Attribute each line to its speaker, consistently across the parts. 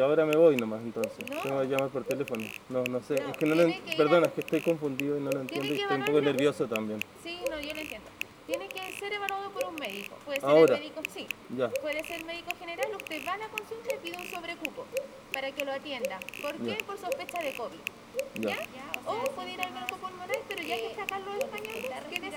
Speaker 1: yo ahora me voy nomás entonces.
Speaker 2: No.
Speaker 1: Tengo que llamar por teléfono. No, no sé.
Speaker 2: No,
Speaker 1: es que no lo
Speaker 2: tiene
Speaker 1: en-
Speaker 2: que ir
Speaker 1: Perdona,
Speaker 2: a-
Speaker 1: es que estoy confundido y no lo entiendo y estoy un poco nervioso también.
Speaker 2: Sí, no, yo lo entiendo. Tiene que ser evaluado por un médico. Puede ser
Speaker 1: Ahora.
Speaker 2: el médico, sí.
Speaker 1: Ya.
Speaker 2: Puede ser médico general. Usted va a la consulta y pide un sobrecupo para que lo atienda. ¿Por qué?
Speaker 1: Ya.
Speaker 2: Por sospecha de COVID.
Speaker 1: Ya.
Speaker 2: O puede ir al banco pulmonar, pero ya que está acá los españoles, quédese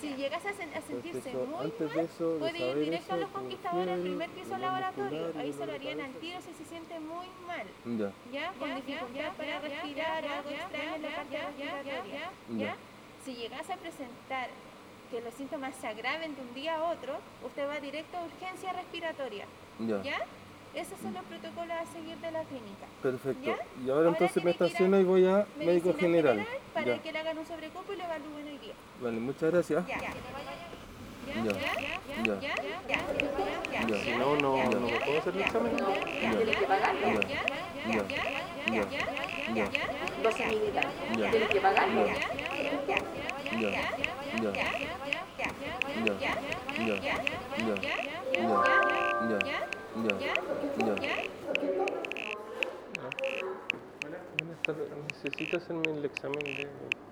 Speaker 2: Si llegas a, sen- a sentirse
Speaker 1: Entonces,
Speaker 2: muy
Speaker 1: antes
Speaker 2: mal,
Speaker 1: de eso, de
Speaker 2: puede ir directo a los conquistadores al
Speaker 1: fiebre,
Speaker 2: primer piso
Speaker 1: dolor
Speaker 2: laboratorio. Ahí se lo harían al tiro si se siente muy mal.
Speaker 1: Ya.
Speaker 2: ¿Ya? Con dificultad para respirar o algo extraño en la parte respiratoria. ¿Ya? Si llegas a presentar que los síntomas se agraven de un día a otro, usted va directo a urgencia respiratoria.
Speaker 1: Ya.
Speaker 2: ¿Ya? Esos son los protocolos a seguir de la clínica.
Speaker 1: Perfecto. Y ahora, entonces me estaciono y voy a médico general.
Speaker 2: para
Speaker 1: ya.
Speaker 2: que le hagan un sobrecupo y lo evalúen hoy día.
Speaker 1: Vale, muchas gracias.
Speaker 2: Ya, ya.
Speaker 1: Ya,
Speaker 2: ya,
Speaker 1: Ya,
Speaker 2: ya, ya. Ya,
Speaker 1: ya, ya. Ya, ya, ya.
Speaker 3: Buenas tardes. ¿Necesito hacerme el examen de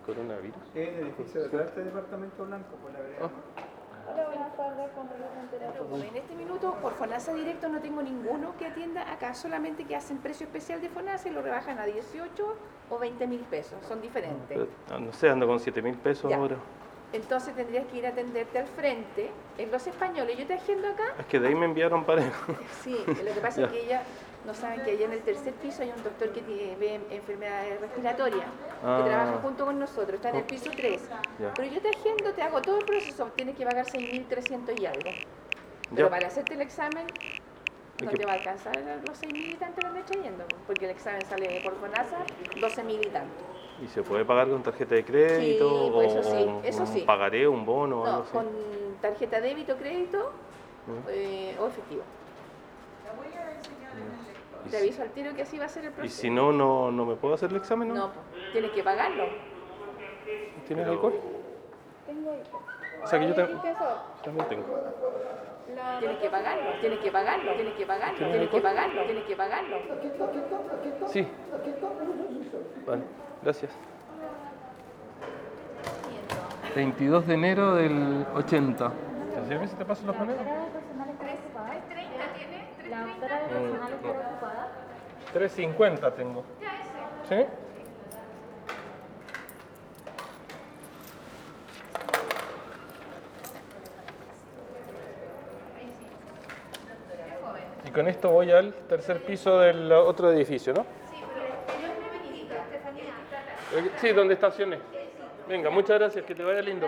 Speaker 3: coronavirus?
Speaker 4: Es el edificio de este departamento blanco, por la vereda.
Speaker 5: En este minuto, por FONASA directo no tengo ninguno que atienda acá, solamente que hacen precio especial de FONASA y lo rebajan a 18 o 20 mil pesos, son diferentes.
Speaker 3: Pero, ah, no sé, ando con 7 mil pesos
Speaker 5: Ya.
Speaker 3: ahora.
Speaker 5: Entonces tendrías que ir a atenderte al frente, en los españoles. Yo te agendo acá.
Speaker 3: Es que de ahí me enviaron pareja.
Speaker 5: Sí, lo que pasa es que ella no saben que allá en el tercer piso hay un doctor que tiene, ve enfermedades respiratorias,
Speaker 3: Ah.
Speaker 5: que trabaja junto con nosotros, está en el piso 3.
Speaker 3: Ya.
Speaker 5: Pero yo te agendo, te hago todo el proceso, tienes que pagar 6.300 y algo. Pero
Speaker 3: Ya.
Speaker 5: para hacerte el examen no
Speaker 3: ¿Y qué-
Speaker 5: te va a alcanzar los 6.000 y tanto que me estoy yendo, porque el examen sale por FONASA 12.000 y tanto.
Speaker 3: ¿Y se puede pagar con tarjeta de crédito?
Speaker 5: Sí, pues
Speaker 3: o
Speaker 5: eso sí, eso sí.
Speaker 3: pagaré, un bono o algo
Speaker 5: No,
Speaker 3: así?
Speaker 5: con tarjeta débito, crédito
Speaker 3: Ya.
Speaker 5: eh, o efectivo.
Speaker 3: ¿Y
Speaker 5: Te
Speaker 3: si-
Speaker 5: aviso al tiro que así va a ser el
Speaker 3: ¿Y
Speaker 5: proceso.
Speaker 3: si no, no, no me puedo hacer el examen? ¿no?
Speaker 5: No, pues, tienes que pagarlo.
Speaker 3: ¿Tienes alcohol?
Speaker 2: Tengo
Speaker 3: O sea que yo tam- también tengo.
Speaker 5: Tienes que pagarlo, tienes que pagarlo, tienes que pagarlo, tienes que pagarlo, tienes que pagarlo.
Speaker 3: Sí. Vale, gracias. 22 de enero del 80. ¿Te si te paso los
Speaker 6: ocupada.
Speaker 3: 350 tengo. ¿Sí? Y con esto voy al tercer piso del otro edificio, ¿no? Eh, Sí, donde estacioné. Venga, muchas gracias, que te vaya lindo.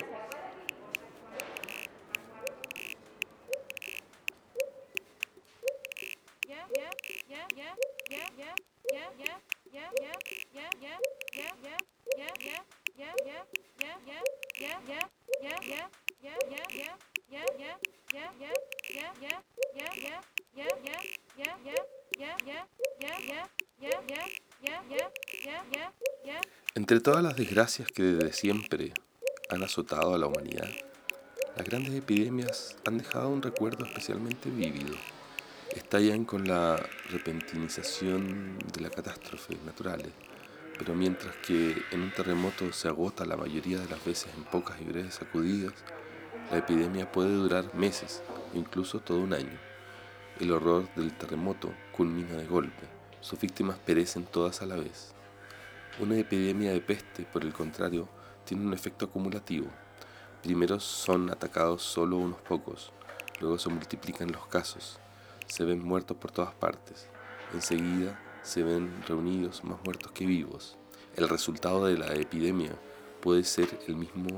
Speaker 7: Entre todas las desgracias que desde siempre han azotado a la humanidad, las grandes epidemias han dejado un recuerdo especialmente vívido. Estallan con la repentinización de las catástrofes naturales, pero mientras que en un terremoto se agota la mayoría de las veces en pocas y breves sacudidas, la epidemia puede durar meses o incluso todo un año. El horror del terremoto culmina de golpe, sus víctimas perecen todas a la vez. Una epidemia de peste, por el contrario, tiene un efecto acumulativo. Primero son atacados solo unos pocos, luego se multiplican los casos, se ven muertos por todas partes, enseguida se ven reunidos más muertos que vivos. El resultado de la epidemia puede ser el mismo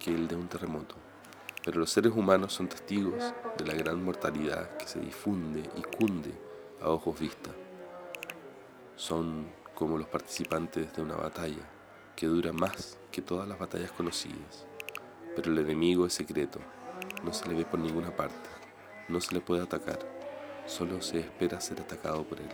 Speaker 7: que el de un terremoto, pero los seres humanos son testigos de la gran mortalidad que se difunde y cunde a ojos vista. Son como los participantes de una batalla que dura más que todas las batallas conocidas. Pero el enemigo es secreto, no se le ve por ninguna parte, no se le puede atacar, solo se espera ser atacado por él.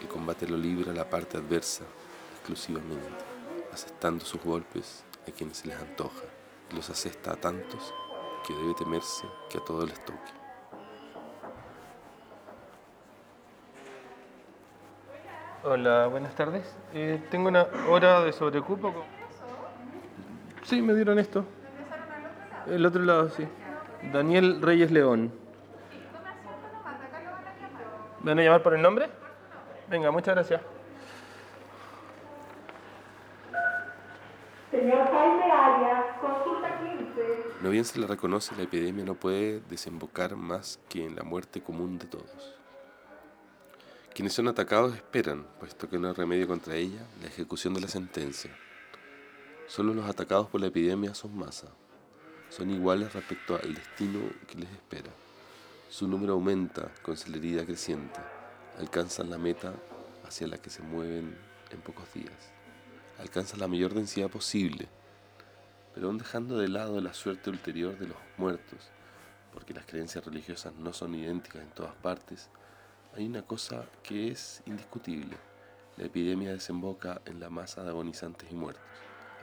Speaker 7: El combate lo libra la parte adversa exclusivamente, asestando sus golpes a quienes se les antoja, y los asesta a tantos que debe temerse que a todos les toque.
Speaker 3: Hola, buenas tardes. Eh, tengo una hora de sobrecupo. con- Sí, me dieron esto. El otro lado, sí. Daniel Reyes León. ¿Me van a llamar por el nombre? Venga, muchas gracias.
Speaker 8: Señor Jaime Arias, consulta 15.
Speaker 7: No bien se le reconoce, la epidemia no puede desembocar más que en la muerte común de todos. Quienes son atacados esperan, puesto que no hay remedio contra ella, la ejecución de la sentencia. Solo los atacados por la epidemia son masa. Son iguales respecto al destino que les espera. Su número aumenta con celeridad creciente. Alcanzan la meta hacia la que se mueven en pocos días. Alcanzan la mayor densidad posible, pero aún dejando de lado la suerte ulterior de los muertos, porque las creencias religiosas no son idénticas en todas partes, hay una cosa que es indiscutible. La epidemia desemboca en la masa de agonizantes y muertos.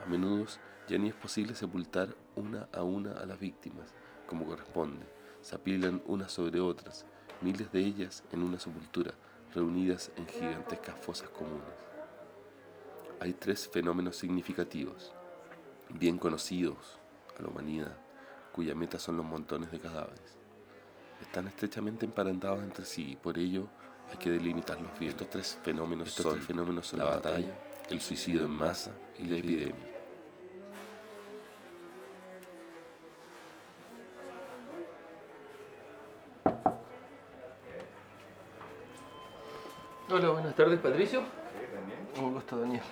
Speaker 7: A menudo ya ni es posible sepultar una a una a las víctimas, como corresponde. Se apilan unas sobre otras, miles de ellas en una sepultura, reunidas en gigantescas fosas comunes. Hay tres fenómenos significativos, bien conocidos a la humanidad, cuya meta son los montones de cadáveres. Están estrechamente emparentados entre sí y por ello hay que delimitarlos bien. Estos tres fenómenos, son, tres fenómenos son la batalla, el suicidio en masa y la epidemia.
Speaker 3: Hola, buenas tardes, Patricio. Un gusto, Daniel.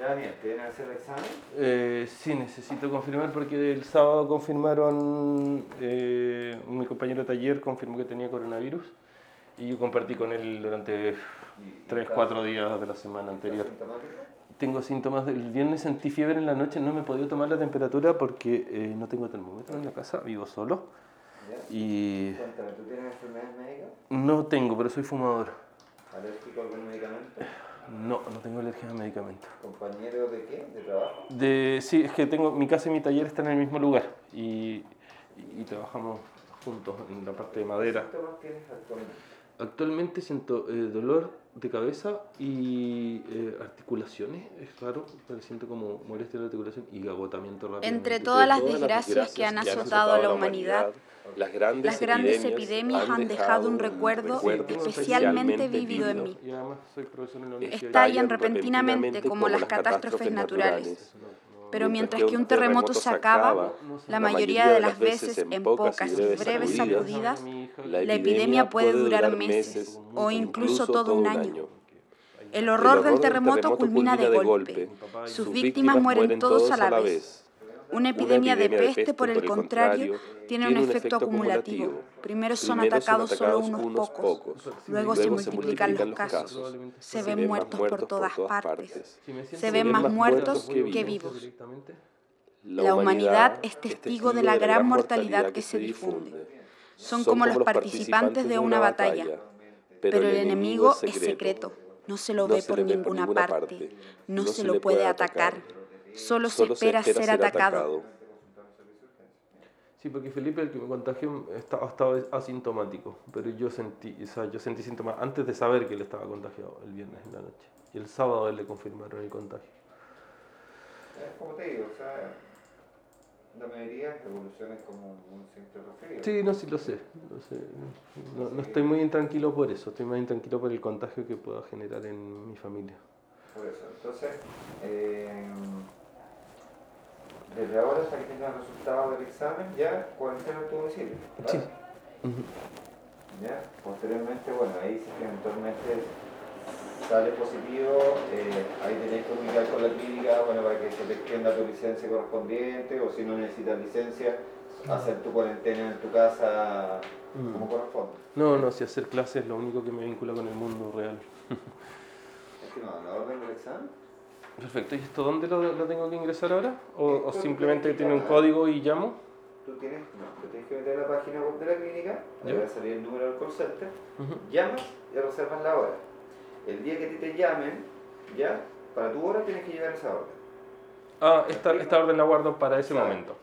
Speaker 9: Ya, Daniel, ¿te vienen a hacer el examen?
Speaker 3: Eh, sí, necesito confirmar porque el sábado confirmaron, eh, mi compañero de taller confirmó que tenía coronavirus y yo compartí con él durante 3, 4 días de la semana anterior. Tengo síntomas del viernes, sentí fiebre en la noche, no me he podido tomar la temperatura porque eh, no tengo termómetro en la casa, vivo solo y
Speaker 9: Cuéntame, ¿tú tienes enfermedades médicas?
Speaker 3: no tengo, pero soy fumador.
Speaker 9: ¿Alérgico a algún medicamento?
Speaker 3: No, no tengo alergia a medicamentos.
Speaker 9: ¿Compañero de qué? ¿De trabajo?
Speaker 3: De, sí, es que tengo, mi casa y mi taller están en el mismo lugar y, y- y trabajamos juntos en la parte de madera.
Speaker 9: ¿Qué síntomas tienes actualmente?
Speaker 3: Actualmente siento eh, dolor de cabeza y eh, articulaciones, es raro, pero siento como molestia de la articulación y agotamiento rápido.
Speaker 10: Entre todas las desgracias que han azotado a la humanidad,
Speaker 7: las grandes,
Speaker 10: las grandes epidemias han dejado un recuerdo especialmente vívido en mí. Estallan repentinamente como las catástrofes naturales. Pero mientras que un terremoto se acaba, la mayoría de las veces en pocas y breves sacudidas, la epidemia puede durar meses o incluso todo un año. El horror del terremoto culmina de golpe. Sus víctimas mueren todos a la vez. Una epidemia de peste, por el contrario, tiene un efecto acumulativo. Primero son atacados solo unos pocos, luego se multiplican los casos. Se ven muertos por todas partes. Se ven más muertos que vivos. La humanidad es testigo de la gran mortalidad que se difunde. Son como los participantes de una batalla, pero el enemigo es secreto. No se lo ve por ninguna parte. No se lo puede atacar. Solo se espera ser atacado.
Speaker 3: Sí, porque Felipe, el que me contagió, estaba, estaba asintomático, pero yo sentí, o sea, yo sentí síntomas antes de saber que él estaba contagiado el viernes en la noche. Y el sábado él le confirmaron el contagio.
Speaker 9: Es como te digo, o sea, la mayoría evoluciona como un simple.
Speaker 3: Sí, no, sí lo sé. lo sé. No, no estoy muy intranquilo por eso, estoy más intranquilo por el contagio que pueda generar en mi familia.
Speaker 9: Por eso, entonces, eh, desde ahora, hasta que tengas el resultado del examen, ya cuarentena en tu domicilio. ¿vale?
Speaker 3: Sí.
Speaker 9: ¿Ya? Posteriormente, bueno, ahí si eventualmente sale positivo, eh, ahí tenés que comunicar con la clínica, bueno, para que se te extienda tu licencia correspondiente, o si no necesitas licencia, hacer tu cuarentena en tu casa mm. como corresponde.
Speaker 3: No, no, si hacer clases es lo único que me vincula con el mundo real.
Speaker 9: es que no, la orden del examen.
Speaker 3: Perfecto, ¿y esto dónde lo, lo tengo que ingresar ahora? ¿O, simplemente tiene un código y llamo?
Speaker 9: Tú tienes, no, tú tienes que meter la página web de la clínica, ahí va a salir el número del call center, llamas y reservas la hora. El día que te, te llamen, ya, para tu hora tienes que llevar esa orden.
Speaker 3: Ah, esta, esta orden la guardo para ese momento.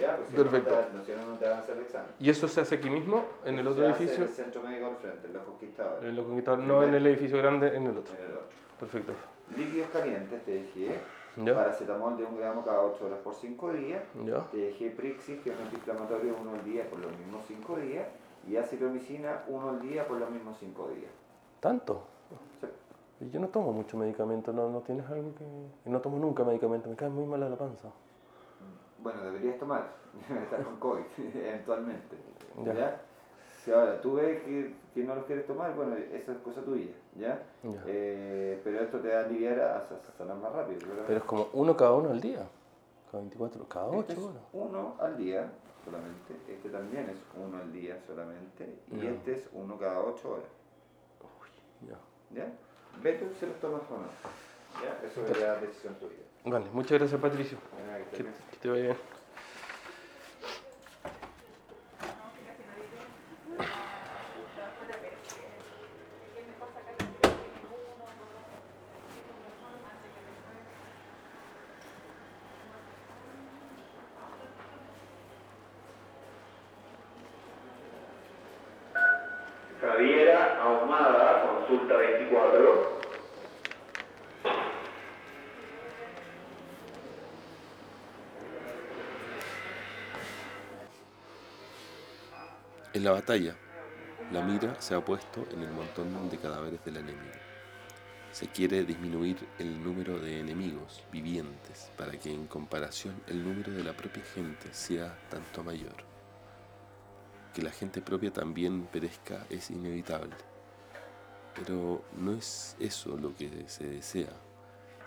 Speaker 9: Ya, pues Perfecto. No te, no te van a hacer el examen.
Speaker 3: ¿Y eso se hace aquí mismo, en el otro edificio?
Speaker 9: en el centro médico al frente, en los conquistadores.
Speaker 3: En los conquistadores, no en el edificio grande, en el otro.
Speaker 9: En el otro.
Speaker 3: Perfecto.
Speaker 9: Líquidos calientes, te dije. ¿Ya? Paracetamol de un gramo cada 8 horas por 5 días.
Speaker 3: ¿Ya?
Speaker 9: Te dejé Prixis, que es un antiinflamatorio, uno al día por los mismos 5 días. Y acitromicina, uno al día por los mismos 5 días.
Speaker 3: ¿Tanto? Sí. Yo no tomo mucho medicamento, ¿no, no tienes algo que...? No tomo nunca medicamento, me cae muy mal a la panza.
Speaker 9: Bueno, deberías tomar, estás con COVID, eventualmente. ¿Ya? Si ahora tú ves que, que, no los quieres tomar, bueno, esa es cosa tuya, ¿ya? Eh, pero esto te va a aliviar a, sanar más rápido.
Speaker 3: Pero es como uno cada uno al día, cada 24, cada 8
Speaker 9: este
Speaker 3: horas.
Speaker 9: Uno al día solamente, este también es uno al día solamente, y este es uno cada 8 horas.
Speaker 3: Uy, ya.
Speaker 9: ¿Ya? Ve tú si los tomas o no. ¿Ya? Eso es la decisión tuya.
Speaker 3: Vale, muchas gracias Patricio.
Speaker 9: que,
Speaker 3: que te vaya bien.
Speaker 9: Javiera Ahumada, consulta 24.
Speaker 7: En la batalla, la mira se ha puesto en el montón de cadáveres del enemigo. Se quiere disminuir el número de enemigos vivientes para que en comparación el número de la propia gente sea tanto mayor. Que la gente propia también perezca es inevitable. Pero no es eso lo que se desea.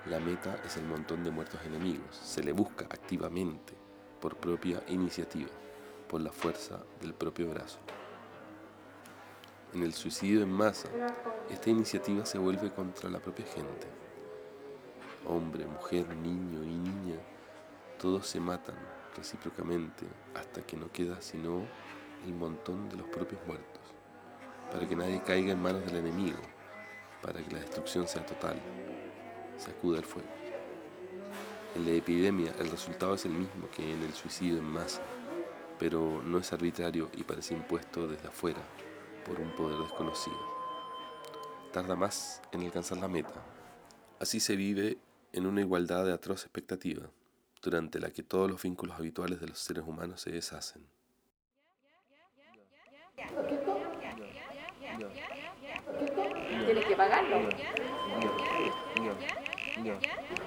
Speaker 7: La meta es el montón de muertos enemigos. Se le busca activamente por propia iniciativa por la fuerza del propio brazo. En el suicidio en masa, esta iniciativa se vuelve contra la propia gente. Hombre, mujer, niño y niña, todos se matan recíprocamente hasta que no queda sino el montón de los propios muertos, para que nadie caiga en manos del enemigo, para que la destrucción sea total, se acuda el fuego. En la epidemia el resultado es el mismo que en el suicidio en masa pero no es arbitrario y parece impuesto desde afuera por un poder desconocido. Tarda más en alcanzar la meta. Así se vive en una igualdad de atroz expectativa, durante la que todos los vínculos habituales de los seres humanos se deshacen.
Speaker 2: Tienes que pagarlo.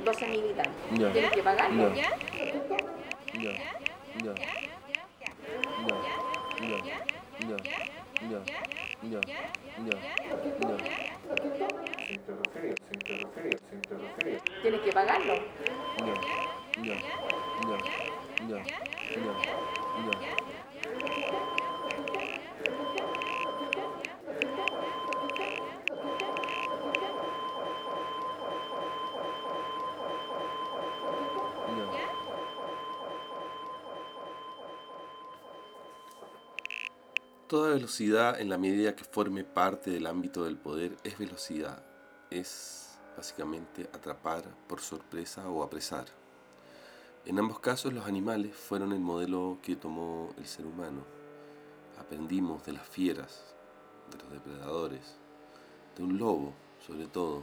Speaker 2: 12 militar. Tienes que pagarlo. Tienes que pagarlo.
Speaker 7: Toda velocidad en la medida que forme parte del ámbito del poder es velocidad. Es básicamente atrapar por sorpresa o apresar. En ambos casos los animales fueron el modelo que tomó el ser humano. Aprendimos de las fieras, de los depredadores, de un lobo sobre todo,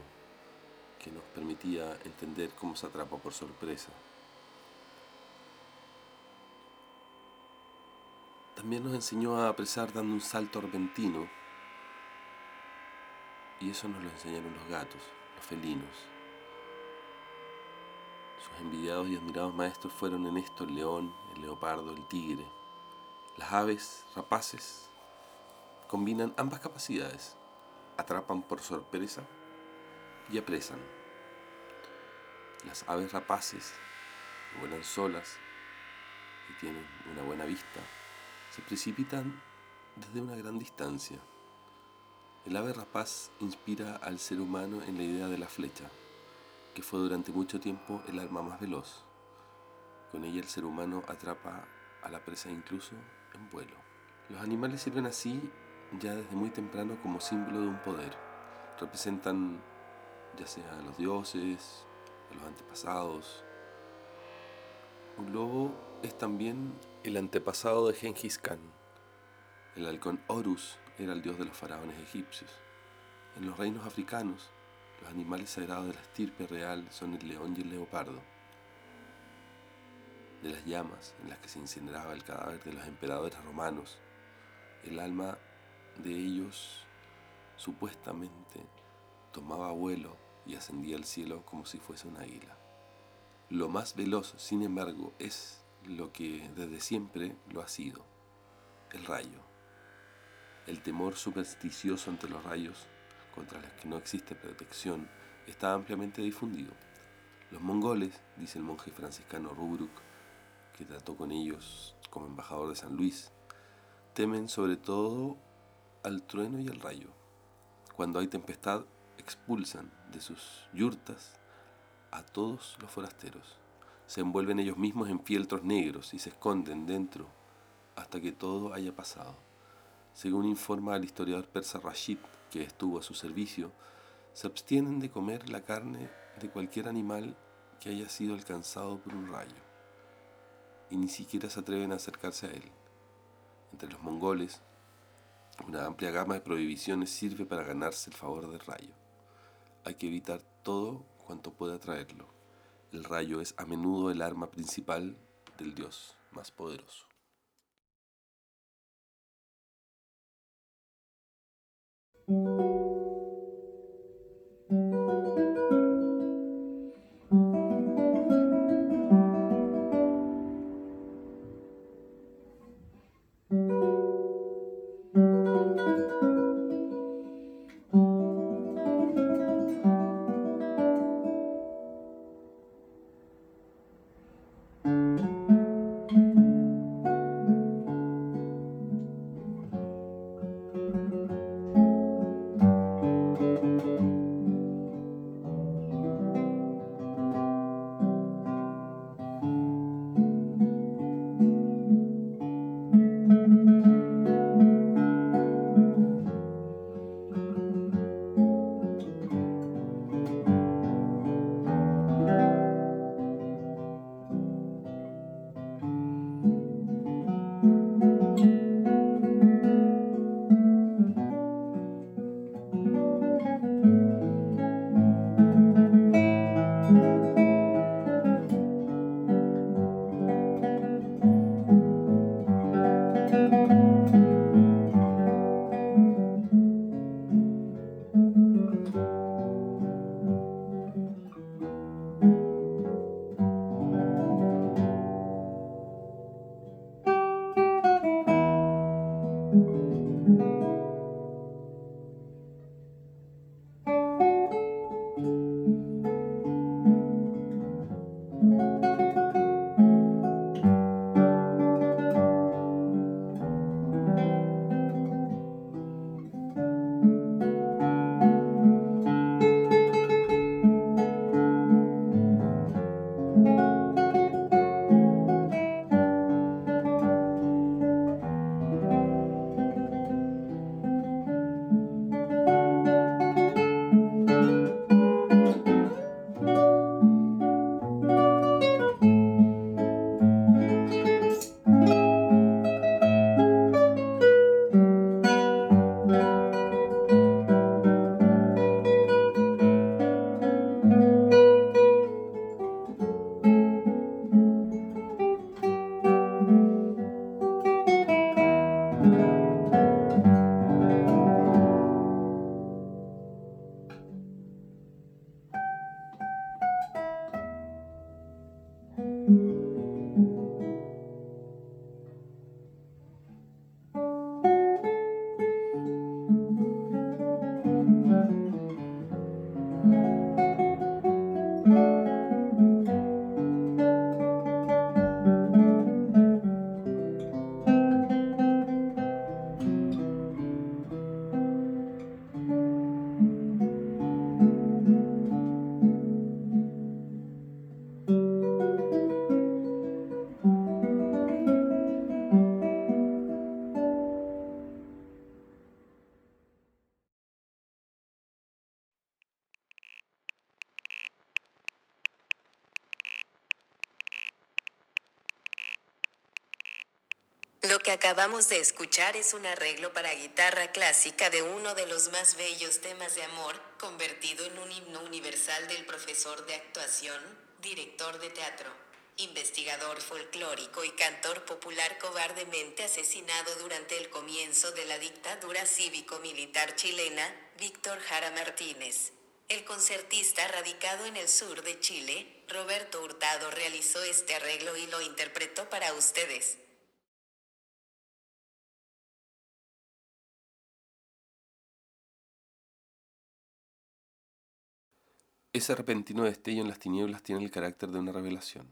Speaker 7: que nos permitía entender cómo se atrapa por sorpresa. También nos enseñó a apresar dando un salto repentino. Y eso nos lo enseñaron los gatos, los felinos. Sus envidiados y admirados maestros fueron en esto el león, el leopardo, el tigre. Las aves rapaces combinan ambas capacidades. Atrapan por sorpresa y apresan. Las aves rapaces vuelan solas
Speaker 11: que tienen una buena vista, se precipitan desde una gran distancia. El ave rapaz inspira al ser humano en la idea de la flecha, que fue durante mucho tiempo el arma más veloz. Con ella el ser humano atrapa a la presa incluso en vuelo. Los animales sirven así ya desde muy temprano como símbolo de un poder. Representan ya sea a los dioses, a los antepasados. Un lobo es también el antepasado de Genghis Khan. El halcón Horus era el dios de los faraones egipcios. En los reinos africanos, los animales sagrados de la estirpe real son el león y el leopardo. De las llamas en las que se incineraba el cadáver de los emperadores romanos, el alma de ellos supuestamente tomaba vuelo y ascendía al cielo como si fuese un águila. Lo más veloz, sin embargo, es lo que desde siempre lo ha sido, el rayo. El temor supersticioso ante los rayos, contra los que no existe protección, está ampliamente difundido. Los mongoles, dice el monje franciscano Rubruk, que trató con ellos como embajador de San Luis, temen sobre todo al trueno y al rayo. Cuando hay tempestad, expulsan de sus yurtas a todos los forasteros. Se envuelven ellos mismos en fieltros negros y se esconden dentro hasta que todo haya pasado. Según informa el historiador persa Rashid, que estuvo a su servicio, se abstienen de comer la carne de cualquier animal que haya sido alcanzado por un rayo, y ni siquiera se atreven a acercarse a él. Entre los mongoles, una amplia gama de prohibiciones sirve para ganarse el favor del rayo. Hay que evitar todo cuanto pueda traerlo el rayo es a menudo el arma principal del dios más poderoso.
Speaker 12: Que acabamos de escuchar es un arreglo para guitarra clásica de uno de los más bellos temas de amor, convertido en un himno universal del profesor de actuación, director de teatro, investigador folclórico y cantor popular cobardemente asesinado durante el comienzo de la dictadura cívico-militar chilena, Víctor Jara Martínez. El concertista radicado en el sur de Chile, Roberto Hurtado realizó este arreglo y lo interpretó para ustedes.
Speaker 11: Ese repentino destello en las tinieblas tiene el carácter de una revelación.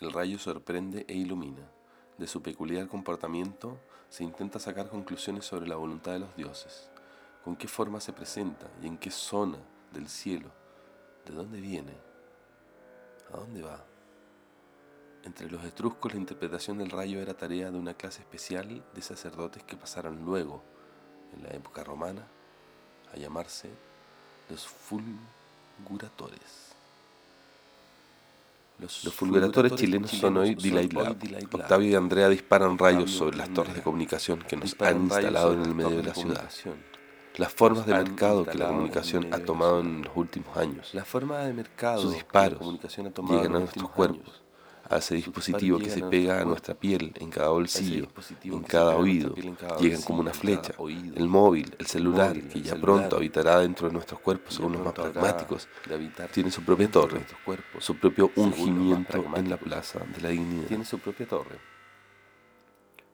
Speaker 11: El rayo sorprende e ilumina. De su peculiar comportamiento se intenta sacar conclusiones sobre la voluntad de los dioses, con qué forma se presenta y en qué zona del cielo, de dónde viene, a dónde va. Entre los etruscos la interpretación del rayo era tarea de una clase especial de sacerdotes que pasaron luego, en la época romana, a llamarse los fulminantes los, fulguratores chilenos son hoy Lab. Octavio y Andrea disparan rayos sobre las torres de comunicación que nos han instalado en el medio de la ciudad. Las formas de mercado que la comunicación ha tomado en los últimos años. La forma de mercado sus disparos llegan a nuestros cuerpos a ese dispositivo que se pega a nuestra piel en cada bolsillo, en cada oído, llegan como una flecha. El móvil, el celular, que ya pronto habitará dentro de nuestros cuerpos según los más pragmáticos, tiene su propia torre, su propio ungimiento en la plaza de la dignidad. Tiene su propia torre,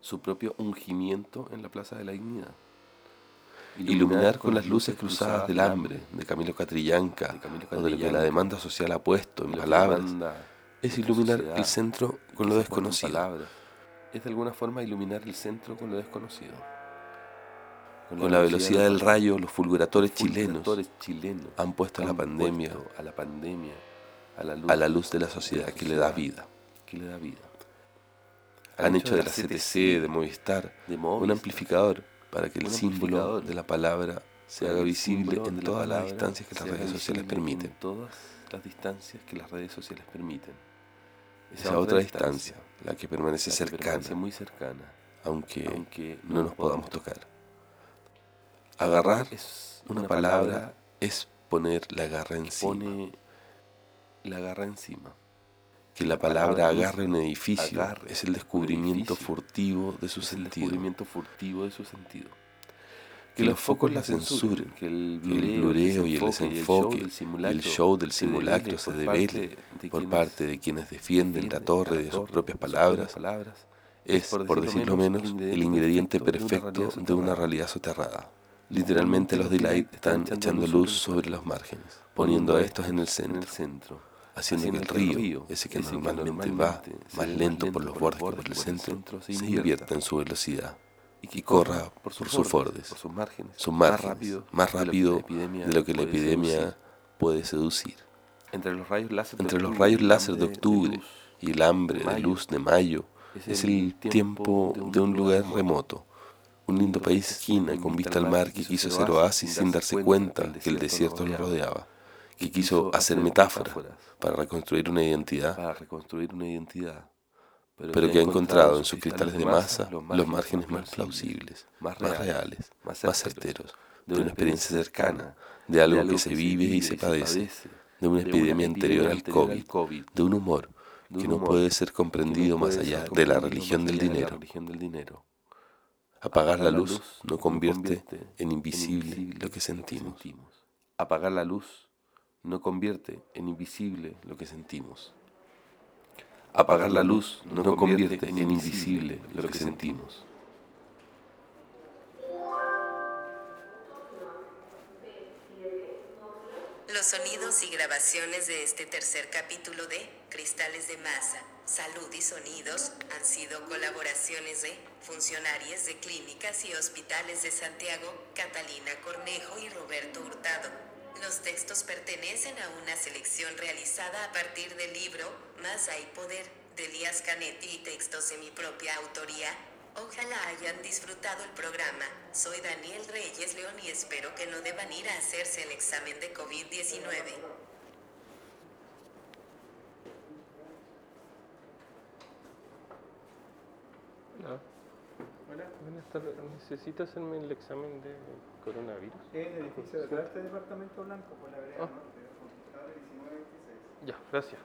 Speaker 11: su propio ungimiento en la plaza de la dignidad. Iluminar con las luces cruzadas del hambre de Camilo Catrillanca, o de lo que la demanda social ha puesto en palabras es iluminar el centro con lo desconocido. Es de alguna forma iluminar el centro con lo desconocido. Con, la velocidad del rayo, los fulguratores chilenos, han puesto a la pandemia, a la pandemia, a la luz, de la sociedad que le da vida. Que le da vida. Han hecho de la CTC, de Movistar, un amplificador para que el símbolo de la palabra se haga visible en todas las distancias que las redes sociales permiten. todas las distancias que las redes sociales permiten esa otra distancia, la que permanece cercana, muy cercana, aunque, no nos podamos tocar. Agarrar una palabra es poner la garra encima. la garra encima. Que la palabra agarre un edificio es el descubrimiento furtivo de su sentido que los focos la censuren, que el blureo y el desenfoque y el show del simulacro se devele por parte de quienes defienden la torre de sus propias palabras, es, por decirlo menos, el ingrediente perfecto de una realidad soterrada. Literalmente los Delight están echando luz sobre los márgenes, poniendo a estos en el centro, haciendo que el río, ese que normalmente va más lento por los bordes que por el centro, se invierta. en su velocidad y corra por, sus bordes, sus márgenes, más rápido, de lo que la epidemia puede seducir. Entre los rayos láser, de, octubre y el hambre de luz de mayo, es el tiempo de un lugar remoto, un lindo país esquina con vista al mar que quiso hacer oasis sin darse cuenta que el desierto lo rodeaba, que quiso hacer metáforas. para reconstruir una identidad pero que ha encontrado en sus cristales de masa los márgenes más plausibles, más reales, más certeros, de una experiencia cercana, de algo que se vive y se padece, de una epidemia anterior al COVID, de un humor que no puede ser comprendido más allá de la religión del dinero. Apagar la luz no convierte en invisible lo que sentimos. Apagar la luz no convierte en invisible lo que sentimos. Apagar la luz no convierte en invisible lo que sentimos.
Speaker 12: Los sonidos y grabaciones de este tercer capítulo de Cristales de Masa, Salud y Sonidos han sido colaboraciones de funcionarios de clínicas y hospitales de Santiago, Catalina Cornejo y Roberto Hurtado. Los textos pertenecen a una selección realizada a partir del libro Más hay poder, de Elías Canetti y textos de mi propia autoría. Ojalá hayan disfrutado el programa. Soy Daniel Reyes León y espero que no deban ir a hacerse el examen de COVID-19.
Speaker 3: Hola. Buenas tardes. ¿Necesita hacerme el examen de coronavirus?
Speaker 4: En el edificio de este departamento blanco, por la vereda
Speaker 3: Ah.
Speaker 4: norte, 1926.
Speaker 3: Ya, gracias.